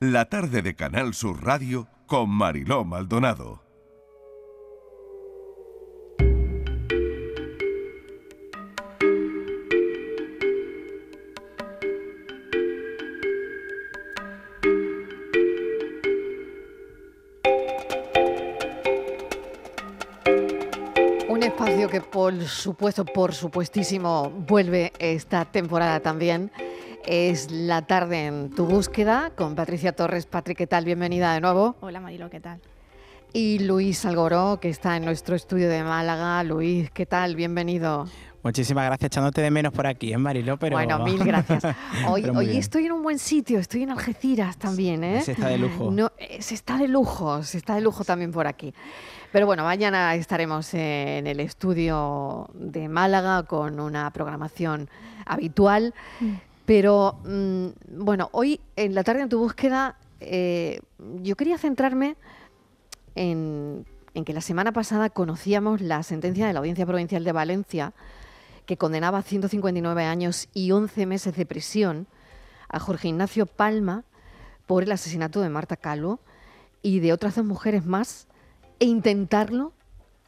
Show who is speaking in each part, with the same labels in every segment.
Speaker 1: la tarde de Canal Sur Radio con Mariló Maldonado.
Speaker 2: Un espacio que por supuesto, por supuestísimo, vuelve esta temporada también. Es la tarde en tu búsqueda con Patricia Torres. Patrick, ¿qué tal? Bienvenida de nuevo.
Speaker 3: Hola Marilo, ¿qué tal?
Speaker 2: Y Luis Algoró, que está en nuestro estudio de Málaga. Luis, ¿qué tal? Bienvenido.
Speaker 4: Muchísimas gracias, echándote de menos por aquí, ¿eh, Mariló? Pero...
Speaker 2: Bueno, mil gracias. Hoy, hoy estoy en un buen sitio, estoy en Algeciras también, ¿eh?
Speaker 4: Se está de lujo.
Speaker 2: No, eh, se está de lujo, se está de lujo también por aquí. Pero bueno, mañana estaremos en el estudio de Málaga con una programación habitual. Pero mm, bueno, hoy en la tarde en tu búsqueda, eh, yo quería centrarme en, en que la semana pasada conocíamos la sentencia de la Audiencia Provincial de Valencia que condenaba a 159 años y 11 meses de prisión a Jorge Ignacio Palma por el asesinato de Marta Calvo y de otras dos mujeres más e intentarlo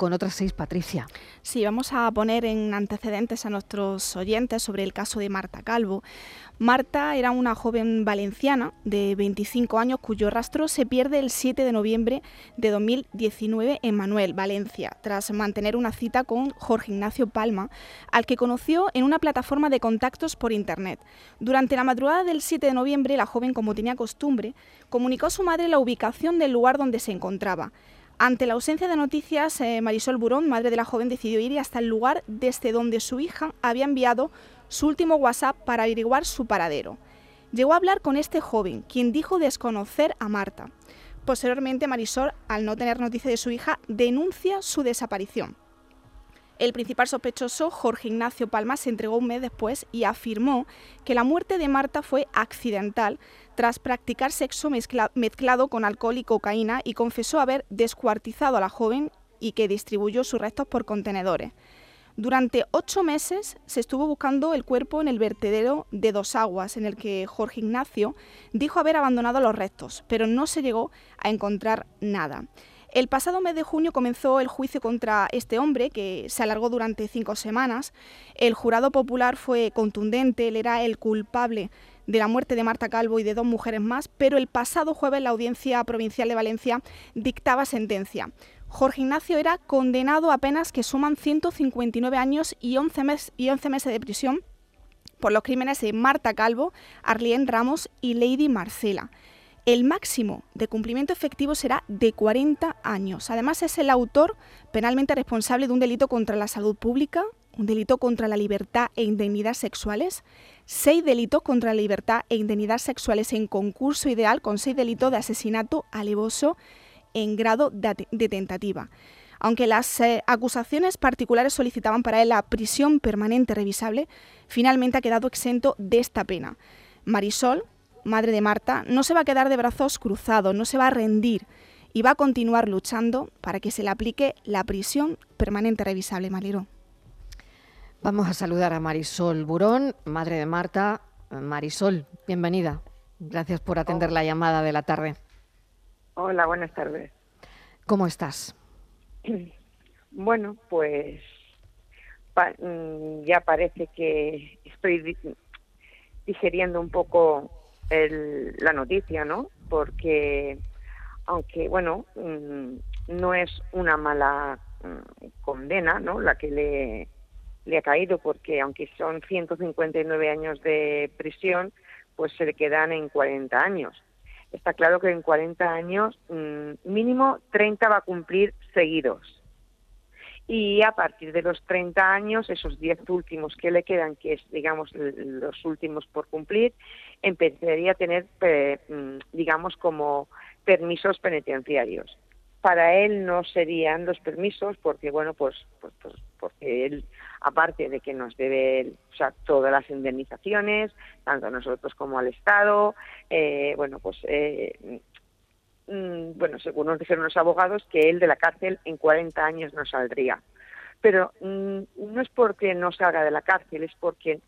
Speaker 2: con otras seis, Patricia.
Speaker 3: Sí, vamos a poner en antecedentes a nuestros oyentes sobre el caso de Marta Calvo. Marta era una joven valenciana de 25 años cuyo rastro se pierde el 7 de noviembre de 2019 en Manuel, Valencia, tras mantener una cita con Jorge Ignacio Palma, al que conoció en una plataforma de contactos por Internet. Durante la madrugada del 7 de noviembre, la joven, como tenía costumbre, comunicó a su madre la ubicación del lugar donde se encontraba. Ante la ausencia de noticias, eh, Marisol Burón, madre de la joven, decidió ir hasta el lugar desde donde su hija había enviado su último WhatsApp para averiguar su paradero. Llegó a hablar con este joven, quien dijo desconocer a Marta. Posteriormente, Marisol, al no tener noticia de su hija, denuncia su desaparición. El principal sospechoso, Jorge Ignacio Palma, se entregó un mes después y afirmó que la muerte de Marta fue accidental tras practicar sexo mezcla- mezclado con alcohol y cocaína y confesó haber descuartizado a la joven y que distribuyó sus restos por contenedores. Durante ocho meses se estuvo buscando el cuerpo en el vertedero de Dos Aguas, en el que Jorge Ignacio dijo haber abandonado los restos, pero no se llegó a encontrar nada. El pasado mes de junio comenzó el juicio contra este hombre, que se alargó durante cinco semanas. El jurado popular fue contundente, él era el culpable de la muerte de Marta Calvo y de dos mujeres más, pero el pasado jueves la Audiencia Provincial de Valencia dictaba sentencia. Jorge Ignacio era condenado a penas que suman 159 años y 11, mes- y 11 meses de prisión por los crímenes de Marta Calvo, Arlene Ramos y Lady Marcela. El máximo de cumplimiento efectivo será de 40 años. Además, es el autor penalmente responsable de un delito contra la salud pública, un delito contra la libertad e indemnidad sexuales, seis delitos contra la libertad e indemnidad sexuales en concurso ideal, con seis delitos de asesinato alevoso en grado de, at- de tentativa. Aunque las eh, acusaciones particulares solicitaban para él la prisión permanente revisable, finalmente ha quedado exento de esta pena. Marisol, madre de Marta, no se va a quedar de brazos cruzados, no se va a rendir y va a continuar luchando para que se le aplique la prisión permanente revisable, Maliro.
Speaker 2: Vamos a saludar a Marisol Burón, madre de Marta. Marisol, bienvenida. Gracias por atender la llamada de la tarde.
Speaker 5: Hola, buenas tardes.
Speaker 2: ¿Cómo estás?
Speaker 5: Bueno, pues pa- mm, ya parece que estoy di- digeriendo un poco el- la noticia, ¿no? Porque, aunque, bueno, mm, no es una mala mm, condena, ¿no? La que le, le ha caído, porque aunque son 159 años de prisión, pues se le quedan en 40 años. Está claro que en 40 años mm, mínimo 30 va a cumplir seguidos. Y a partir de los 30 años, esos 10 últimos que le quedan, que es, digamos, los últimos por cumplir, empezaría a tener, mm, digamos, como permisos penitenciarios. Para él no serían los permisos porque, bueno, pues, pues, pues porque él, aparte de que nos debe o sea, todas las indemnizaciones, tanto a nosotros como al Estado, eh, bueno, pues eh, mm, bueno, según nos dijeron los abogados, que él de la cárcel en 40 años no saldría. Pero mm, no es porque no salga de la cárcel, es porque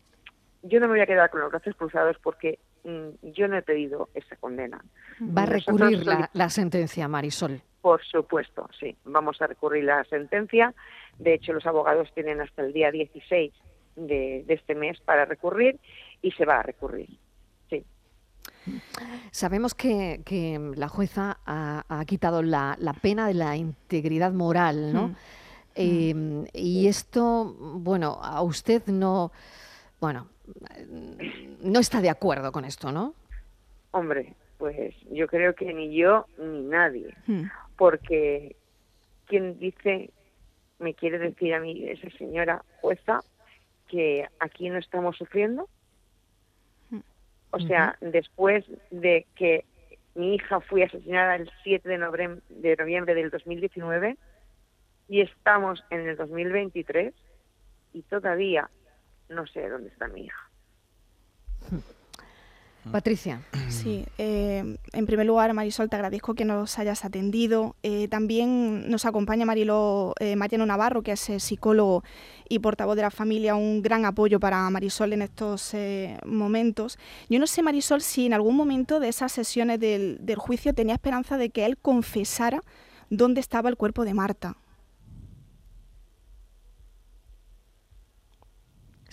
Speaker 5: yo no me voy a quedar con los brazos cruzados porque yo no he pedido esa condena.
Speaker 2: ¿Va a recurrir la, la sentencia, Marisol?
Speaker 5: Por supuesto, sí. Vamos a recurrir la sentencia. De hecho, los abogados tienen hasta el día 16 de, de este mes para recurrir y se va a recurrir. Sí.
Speaker 2: Sabemos que, que la jueza ha, ha quitado la, la, pena de la integridad moral, ¿no? Mm. Eh, y esto, bueno, a usted no, bueno, no está de acuerdo con esto, ¿no?
Speaker 5: Hombre, pues yo creo que ni yo ni nadie, mm. porque quien dice, me quiere decir a mí esa señora jueza que aquí no estamos sufriendo. O sea, uh -huh. después de que mi hija fue asesinada el 7 de noviembre, de noviembre del 2019 y estamos en el 2023 y todavía no sé dónde está mi hija.
Speaker 2: Patricia.
Speaker 3: Sí, eh, en primer lugar, Marisol, te agradezco que nos hayas atendido. Eh, también nos acompaña Marilo, eh, Mariano Navarro, que es psicólogo y portavoz de la familia, un gran apoyo para Marisol en estos eh, momentos. Yo no sé, Marisol, si en algún momento de esas sesiones del, del juicio tenía esperanza de que él confesara dónde estaba el cuerpo de Marta.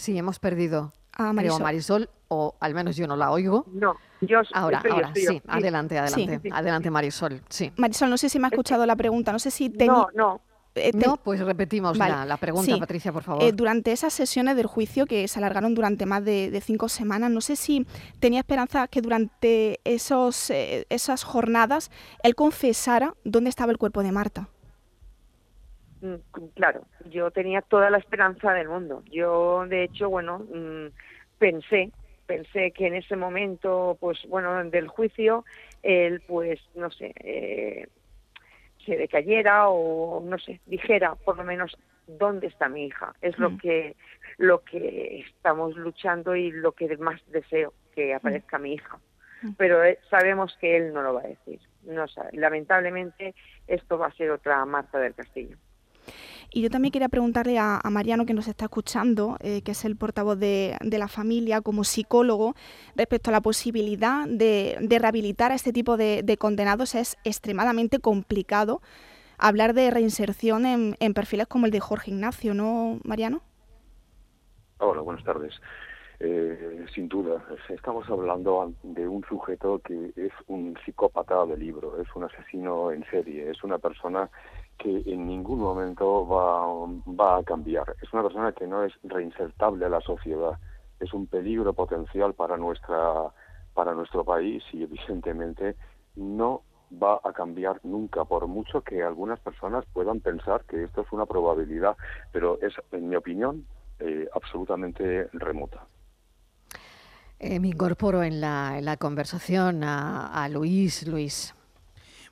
Speaker 2: Sí, hemos perdido a Marisol. Creo, Marisol, o al menos yo no la oigo.
Speaker 5: No, yo
Speaker 2: Ahora,
Speaker 5: estoy,
Speaker 2: ahora,
Speaker 5: estoy,
Speaker 2: sí, adelante, adelante, sí. adelante Marisol, sí.
Speaker 3: Marisol, no sé si me ha escuchado la pregunta, no sé si... Ten...
Speaker 5: No, no.
Speaker 2: Eh, te... No, pues repetimos vale. la, la, pregunta, sí. Patricia, por favor.
Speaker 3: Eh, durante esas sesiones del juicio que se alargaron durante más de, de cinco semanas, no sé si tenía esperanza que durante esos, eh, esas jornadas él confesara dónde estaba el cuerpo de Marta.
Speaker 5: Mm, Claro, yo tenía toda la esperanza del mundo. Yo, de hecho, bueno, mmm, pensé, pensé que en ese momento, pues bueno, del juicio, él, pues, no sé, eh, se decayera o, no sé, dijera por lo menos dónde está mi hija. Es mm. lo que lo que estamos luchando y lo que más deseo que aparezca mm. mi hija. Mm. Pero eh, sabemos que él no lo va a decir. No sabe. Lamentablemente, esto va a ser otra Marta del Castillo.
Speaker 3: Y yo también quería preguntarle a, Mariano, que nos está escuchando, eh, que es el portavoz de, de, la familia, como psicólogo, respecto a la posibilidad de, de rehabilitar a este tipo de, de, condenados. Es extremadamente complicado hablar de reinserción en, en, perfiles como el de Jorge Ignacio, ¿no, Mariano?
Speaker 6: Hola, buenas tardes. Eh, sin duda, estamos hablando de un sujeto que es un psicópata de libro, es un asesino en serie, es una persona que en ningún momento va, va a cambiar. Es una persona que no es reinsertable a la sociedad. Es un peligro potencial para nuestra para nuestro país y evidentemente no va a cambiar nunca, por mucho que algunas personas puedan pensar que esto es una probabilidad, pero es, en mi opinión, eh, absolutamente remota.
Speaker 2: Eh, me incorporo en la, en la conversación a, a Luis. Luis,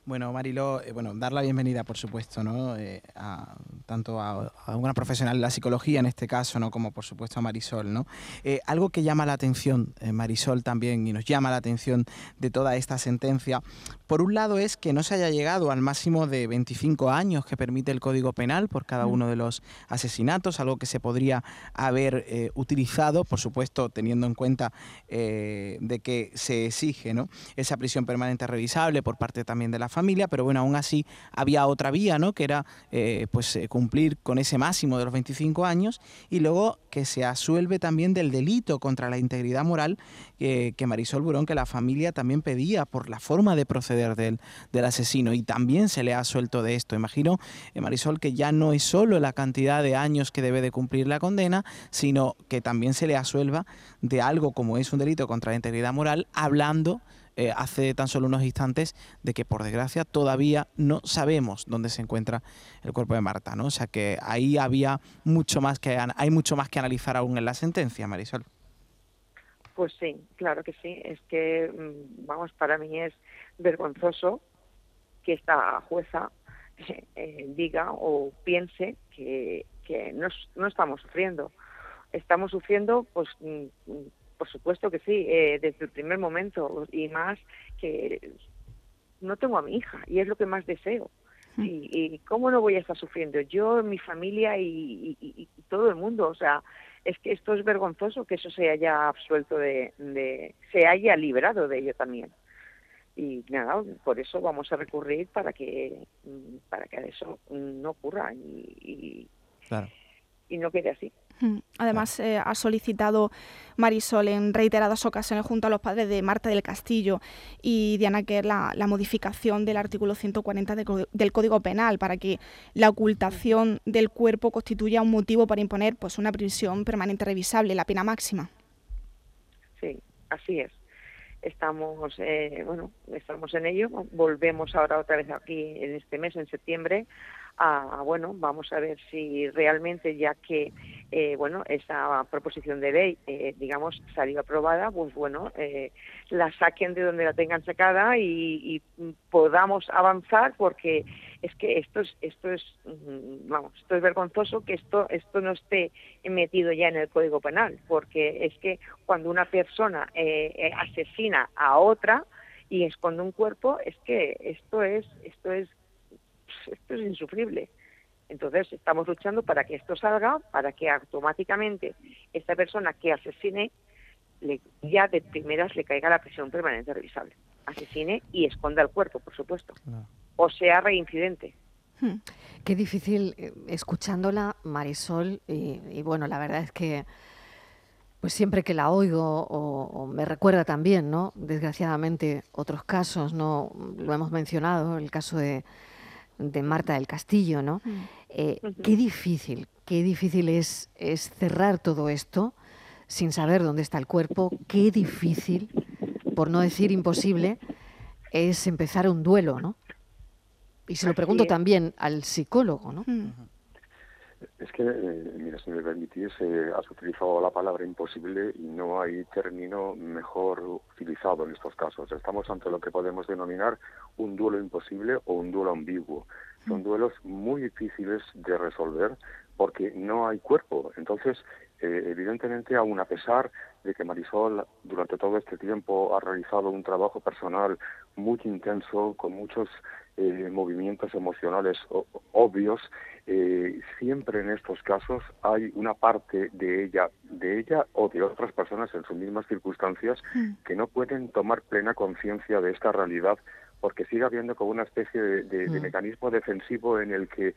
Speaker 4: bueno, Marilo, eh, bueno, dar la bienvenida, por supuesto, ¿no? Eh, a, tanto a, a, una profesional de la psicología en este caso, ¿no? Como por supuesto a Marisol, ¿no? Eh, algo que llama la atención, Marisol también, y nos llama la atención de toda esta sentencia, por un lado es que no se haya llegado al máximo de 25 años que permite el Código Penal por cada uno de los asesinatos, algo que se podría haber utilizado, por supuesto, teniendo en cuenta de que se exige, ¿no? Esa prisión permanente revisable por parte también de la familia, pero bueno, aún así había otra vía, ¿no? Que era eh, pues eh, cumplir con ese máximo de los 25 años y luego que se asuelve también del delito contra la integridad moral que Marisol Burón, que la familia también pedía por la forma de proceder del, del asesino y también se le ha suelto de esto. Imagino, eh, Marisol, que ya no es solo la cantidad de años que debe de cumplir la condena, sino que también se le asuelva de algo como es un delito contra la integridad moral, hablando eh, hace tan solo unos instantes de que por desgracia todavía no sabemos dónde se encuentra el cuerpo de Marta, ¿no? O sea que ahí había mucho más que hay mucho más que analizar aún en la sentencia, Marisol.
Speaker 5: Pues sí, claro que sí. Es que, mm, vamos, para mí es vergonzoso que esta jueza eh, diga o piense que, que no, no estamos sufriendo. Estamos sufriendo, pues, mm, por supuesto que sí, eh, desde el primer momento y más que no tengo a mi hija y es lo que más deseo. Y, y cómo no voy a estar sufriendo yo, mi familia y, y, y todo el mundo. O sea, es que esto es vergonzoso que eso se haya absuelto de, de se haya librado de ello también y nada por eso vamos a recurrir para que para que eso no ocurra y, y no quede así.
Speaker 3: Además, eh, ha solicitado Marisol en reiteradas ocasiones junto a los padres de Marta del Castillo y Diana Kerr la, la modificación del artículo 140 del Código Penal para que la ocultación del cuerpo constituya un motivo para imponer pues, una prisión permanente revisable, la pena máxima.
Speaker 5: Sí, así es. Estamos, eh, bueno, estamos en ello. Volvemos ahora otra vez aquí en este mes, en septiembre, a, bueno, vamos a ver si realmente ya que, eh, bueno, esa proposición de ley, eh, digamos, salió aprobada, pues bueno, eh, la saquen de donde la tengan sacada y, podamos avanzar porque es que esto es, esto es, mm, vamos, esto es vergonzoso que esto, esto no esté metido ya en el Código Penal, porque es que cuando una persona asesina a otra, y esconde un cuerpo es que esto es esto es esto es insufrible. Entonces estamos luchando para que esto salga, para que automáticamente esta persona que asesine le, ya de primeras le caiga la prisión permanente revisable. Asesine y esconda el cuerpo, por supuesto. O sea reincidente.
Speaker 2: Hmm. Qué difícil eh, escuchándola, Marisol, y, bueno, la verdad es que pues siempre que la oigo o, o, me recuerda también, ¿no? Desgraciadamente otros casos, no lo hemos mencionado, el caso de de Marta del Castillo, ¿no? Mm. Eh, qué difícil, qué difícil es, es cerrar todo esto sin saber dónde está el cuerpo, qué difícil, por no decir imposible, es empezar un duelo, ¿no? Y se lo pregunto también al psicólogo, ¿no?
Speaker 6: Es que, eh, mira, si me permitís, eh, has utilizado la palabra imposible y no hay término mejor utilizado en estos casos. Estamos ante lo que podemos denominar un duelo imposible o un duelo ambiguo. Son mm. duelos muy difíciles de resolver porque no hay cuerpo. Entonces, eh, evidentemente, aun a pesar de que Marisol durante todo este tiempo ha realizado un trabajo personal muy intenso, con muchos eh, movimientos emocionales obvios, eh, siempre en estos casos hay una parte de ella, de ella o de otras personas en sus mismas circunstancias mm. que no pueden tomar plena conciencia de esta realidad porque sigue habiendo como una especie de, mm. mecanismo defensivo en el que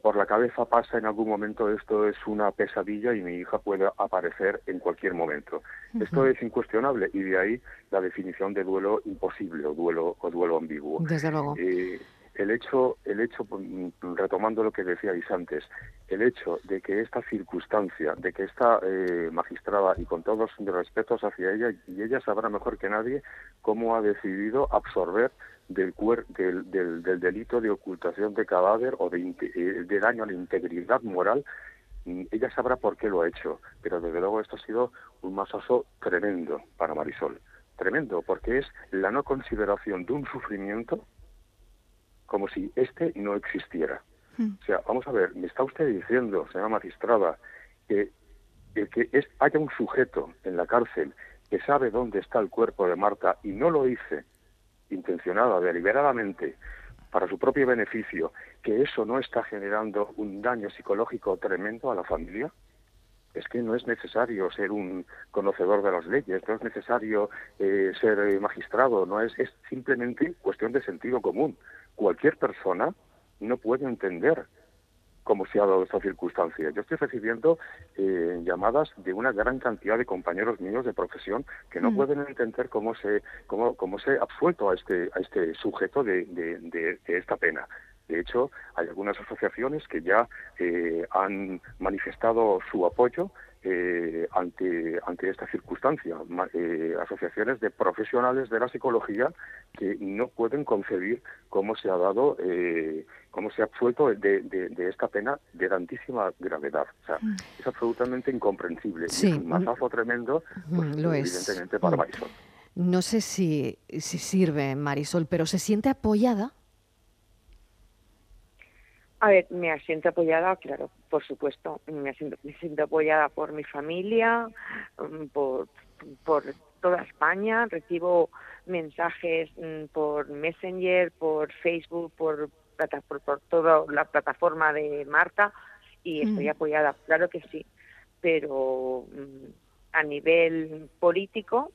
Speaker 6: por la cabeza pasa en algún momento esto es una pesadilla y mi hija puede aparecer en cualquier momento. Esto es incuestionable y de ahí la definición de duelo imposible o duelo o duelo ambiguo.
Speaker 2: Desde luego.
Speaker 6: Eh, el hecho, el hecho, pues, retomando lo que decíais antes, el hecho de que esta circunstancia, de que esta eh, magistrada, y con todos mis respetos hacia ella, y ella sabrá mejor que nadie cómo ha decidido absorber del, del, del, del, delito de ocultación de cadáver o de, eh, de daño a la integridad moral, ella sabrá por qué lo ha hecho, pero desde luego esto ha sido un masazo tremendo para Marisol, tremendo, porque es la no consideración de un sufrimiento como si este no existiera. Hmm. O sea, vamos a ver, me está usted diciendo, señora magistrada, que el que es, haya un sujeto en la cárcel que sabe dónde está el cuerpo de Marta y no lo hice intencionada, deliberadamente, para su propio beneficio, que eso no está generando un daño psicológico tremendo a la familia? Es que no es necesario ser un conocedor de las leyes, no es necesario eh, ser eh, magistrado, no es, es simplemente cuestión de sentido común. Cualquier persona no puede entender cómo se ha dado esta circunstancia. Yo estoy recibiendo eh, llamadas de una gran cantidad de compañeros míos de profesión que no mm. pueden entender cómo se cómo, cómo se ha absuelto a este a este sujeto de, de, esta pena. De hecho, hay algunas asociaciones que ya eh, han manifestado su apoyo eh, ante, ante esta circunstancia. Eh, asociaciones de profesionales de la psicología que no pueden concebir cómo se ha dado, eh, cómo se ha absuelto de, de, esta pena de tantísima gravedad. O sea, mm. es absolutamente incomprensible.
Speaker 2: Sí.
Speaker 6: es un mazazo tremendo,
Speaker 2: mm,
Speaker 6: pues,
Speaker 2: Lo
Speaker 6: evidentemente, para mm. Marisol.
Speaker 2: No sé si, si sirve, Marisol, pero ¿se siente apoyada?
Speaker 5: A ver, me siento apoyada, claro, por supuesto. Me siento, me siento apoyada por mi familia, mm, por, por toda España. Recibo mensajes mm, por Messenger, por Facebook, por, por, toda la plataforma de Marta y estoy mm. apoyada, claro que sí. pero mm, a nivel político,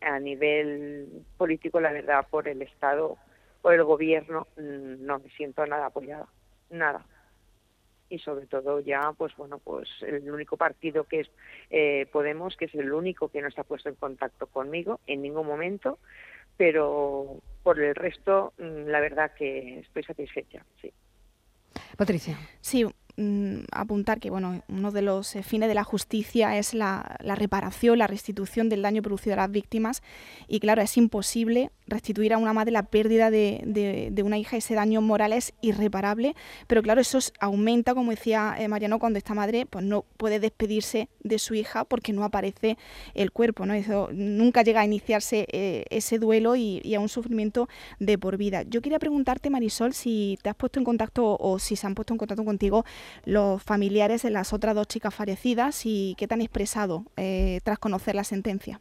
Speaker 5: a nivel político, la verdad, por el Estado, por el gobierno, no me siento nada apoyada, nada. Y sobre todo ya pues bueno pues el único partido que es eh, Podemos que es el único que no se ha puesto en contacto conmigo en ningún momento pero por el resto mm, la verdad que estoy satisfecha sí.
Speaker 2: Patricia.
Speaker 3: Sí Mm, apuntar que bueno, uno de los eh, fines de la justicia es la, reparación, la restitución del daño producido a las víctimas y claro, es imposible restituir a una madre la pérdida de, una hija, ese daño moral es irreparable, pero claro, eso aumenta, como decía eh, Mariano, cuando esta madre pues no puede despedirse de su hija porque no aparece el cuerpo, ¿no? Nunca llega a iniciarse eh, ese duelo y, y, a un sufrimiento de por vida. Yo quería preguntarte, Marisol, si te has puesto en contacto o si se han puesto en contacto contigo los familiares de las otras dos chicas fallecidas y qué te han expresado eh, tras conocer la sentencia.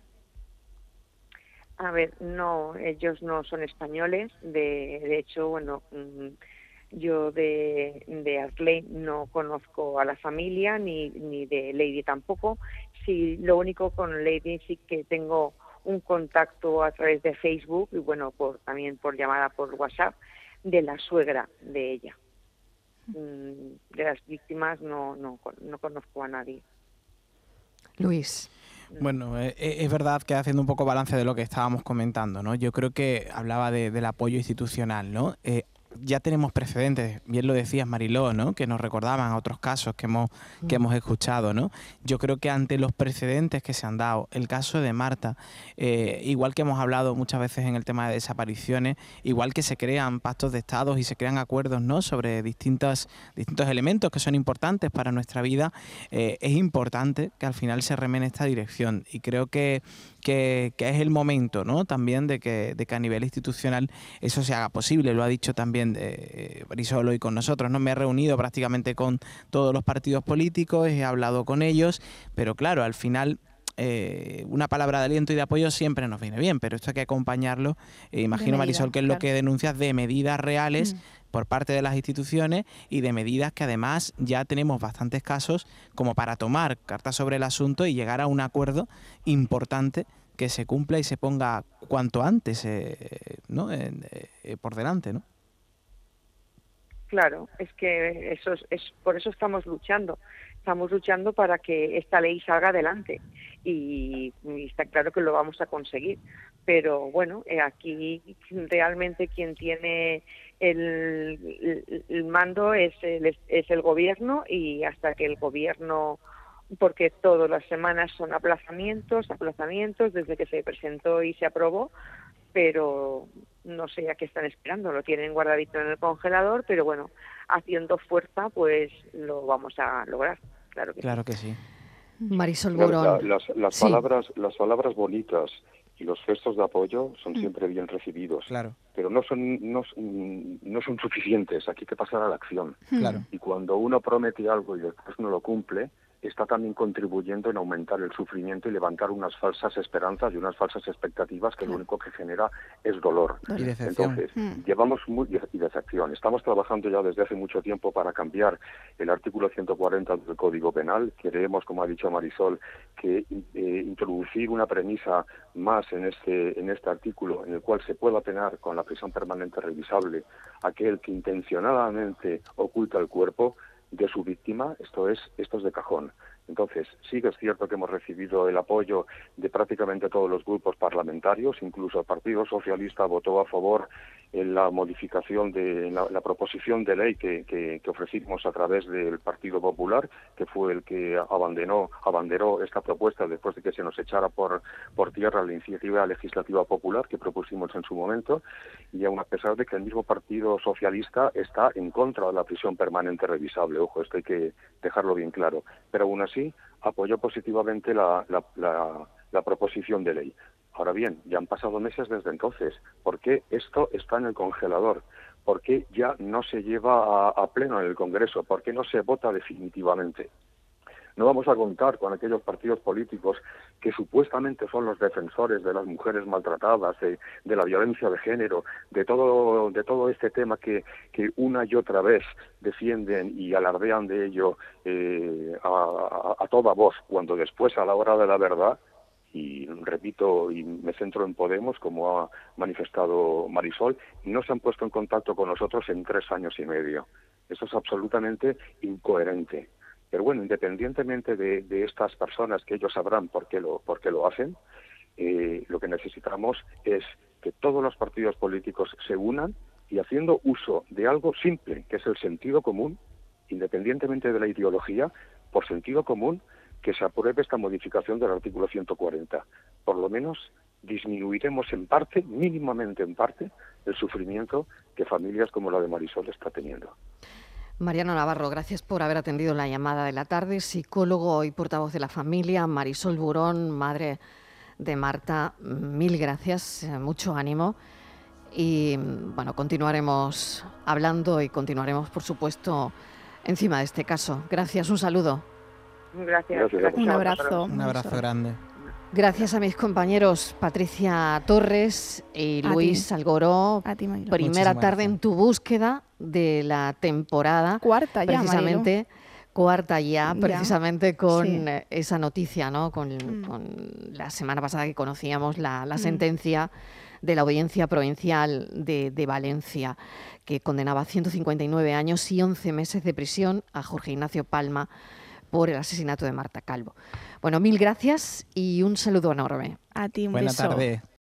Speaker 5: A ver, no, ellos no son españoles. De, de hecho, bueno, mm, yo de, de no conozco a la familia ni, ni de Lady tampoco. Sí, lo único con Lady sí que tengo un contacto a través de Facebook y bueno, por, también por llamada por WhatsApp de la suegra de ella. Mm, de las víctimas no, no, no conozco a nadie.
Speaker 2: Luis.
Speaker 4: Bueno, eh, eh, es verdad que haciendo un poco balance de lo que estábamos comentando, ¿no? Yo creo que hablaba del apoyo institucional, ¿no? Eh, ya tenemos precedentes, bien lo decías Mariló, ¿no? que nos recordaban otros casos que hemos, que hemos escuchado. ¿no? Yo creo que ante los precedentes que se han dado, el caso de Marta, eh, igual que hemos hablado muchas veces en el tema de desapariciones, igual que se crean pactos de estados y se crean acuerdos ¿no? sobre distintos, distintos elementos que son importantes para nuestra vida, eh, es importante que al final se remene esta dirección. Y creo que, que, es el momento ¿no? también de que, de que a nivel institucional eso se haga posible. Lo ha dicho también eh, Brisolo y con nosotros. ¿no? Me he reunido prácticamente con todos los partidos políticos, he hablado con ellos, pero claro, al final eh, una palabra de aliento y de apoyo siempre nos viene bien, pero esto hay que acompañarlo. Eh, imagino, Marisol, que es lo que denuncias de medidas reales. Mm. por parte de las instituciones y de medidas que además ya tenemos bastantes casos como para tomar cartas sobre el asunto y llegar a un acuerdo importante que se cumpla y se ponga cuanto antes ¿no? por delante, ¿no?
Speaker 5: Claro, es que eso es, por eso estamos luchando. Estamos luchando para que esta ley salga adelante y, está claro que lo vamos a conseguir. Pero bueno, eh, aquí realmente quien tiene el, el, mando es el, es el gobierno y hasta que el gobierno porque todas las semanas son aplazamientos, aplazamientos desde que se presentó y se aprobó, pero no sé a qué están esperando, lo tienen guardadito en el congelador, pero bueno, haciendo fuerza pues lo vamos a lograr, claro que
Speaker 4: claro que sí.
Speaker 2: Marisol
Speaker 6: las, palabras, las palabras bonitas y los gestos de apoyo son mm. siempre bien recibidos,
Speaker 4: claro.
Speaker 6: pero no son no, no son suficientes. Aquí hay que pasar a la acción.
Speaker 4: Claro.
Speaker 6: Y cuando uno promete algo y después no lo cumple, está también contribuyendo en aumentar el sufrimiento y levantar unas falsas esperanzas y unas falsas expectativas que lo único que genera es dolor.
Speaker 4: Y
Speaker 6: Entonces, mm. llevamos muy, y decepción. Estamos trabajando ya desde hace mucho tiempo para cambiar el artículo 140 del Código Penal. Queremos, como ha dicho Marisol, que eh, introducir una premisa más en este en este artículo en el cual se pueda penar con la prisión permanente revisable aquel que intencionadamente oculta el cuerpo de su víctima, esto es, esto es de cajón. Entonces, sí que es cierto que hemos recibido el apoyo de prácticamente todos los grupos parlamentarios, incluso el Partido Socialista votó a favor en la modificación de la, proposición de ley que, que, ofrecimos a través del Partido Popular, que fue el que abandonó, abanderó esta propuesta después de que se nos echara por, por tierra la iniciativa legislativa popular que propusimos en su momento, y aún a pesar de que el mismo Partido Socialista está en contra de la prisión permanente revisable, ojo, esto hay que dejarlo bien claro, pero aún así apoyó positivamente la, la proposición de ley. Ahora bien, ya han pasado meses desde entonces. ¿Por qué esto está en el congelador? ¿Por qué ya no se lleva a, pleno en el Congreso? ¿Por qué no se vota definitivamente? No vamos a contar con aquellos partidos políticos que supuestamente son los defensores de las mujeres maltratadas, de, la violencia de género, de todo, de todo este tema que, que una y otra vez defienden y alardean de ello eh, a toda voz, cuando después a la hora de la verdad y repito y me centro en Podemos, como ha manifestado Marisol, no se han puesto en contacto con nosotros en tres años y medio. Eso es absolutamente incoherente. Pero bueno, independientemente de, estas personas, que ellos sabrán por qué lo, lo hacen, eh, lo que necesitamos es que todos los partidos políticos se unan y haciendo uso de algo simple, que es el sentido común, independientemente de la ideología, por sentido común, que se apruebe esta modificación del artículo 140. Por lo menos disminuiremos en parte, mínimamente en parte, el sufrimiento que familias como la de Marisol está teniendo.
Speaker 2: Mariano Navarro, gracias por haber atendido la llamada de la tarde. Psicólogo y portavoz de la familia, Marisol Burón, madre de Marta, mil gracias, eh, mucho ánimo. Y bueno, continuaremos hablando y continuaremos, por supuesto, encima de este caso. Gracias, un saludo.
Speaker 5: Gracias.
Speaker 3: Un abrazo.
Speaker 4: Un abrazo grande.
Speaker 2: Gracias a mis compañeros Patricia Torres y Luis Algoró. Primera tarde en tu búsqueda de la temporada.
Speaker 3: Cuarta
Speaker 2: ya, Precisamente. Cuarta ya, precisamente con esa noticia, ¿no? Mm. Con, la semana pasada que conocíamos la, mm. sentencia de la Audiencia Provincial de, de, Valencia, que condenaba 159 años y 11 meses de prisión a Jorge Ignacio Palma por el asesinato de Marta Calvo. Bueno, mil gracias y un saludo enorme.
Speaker 3: A ti, un
Speaker 4: Buena tarde.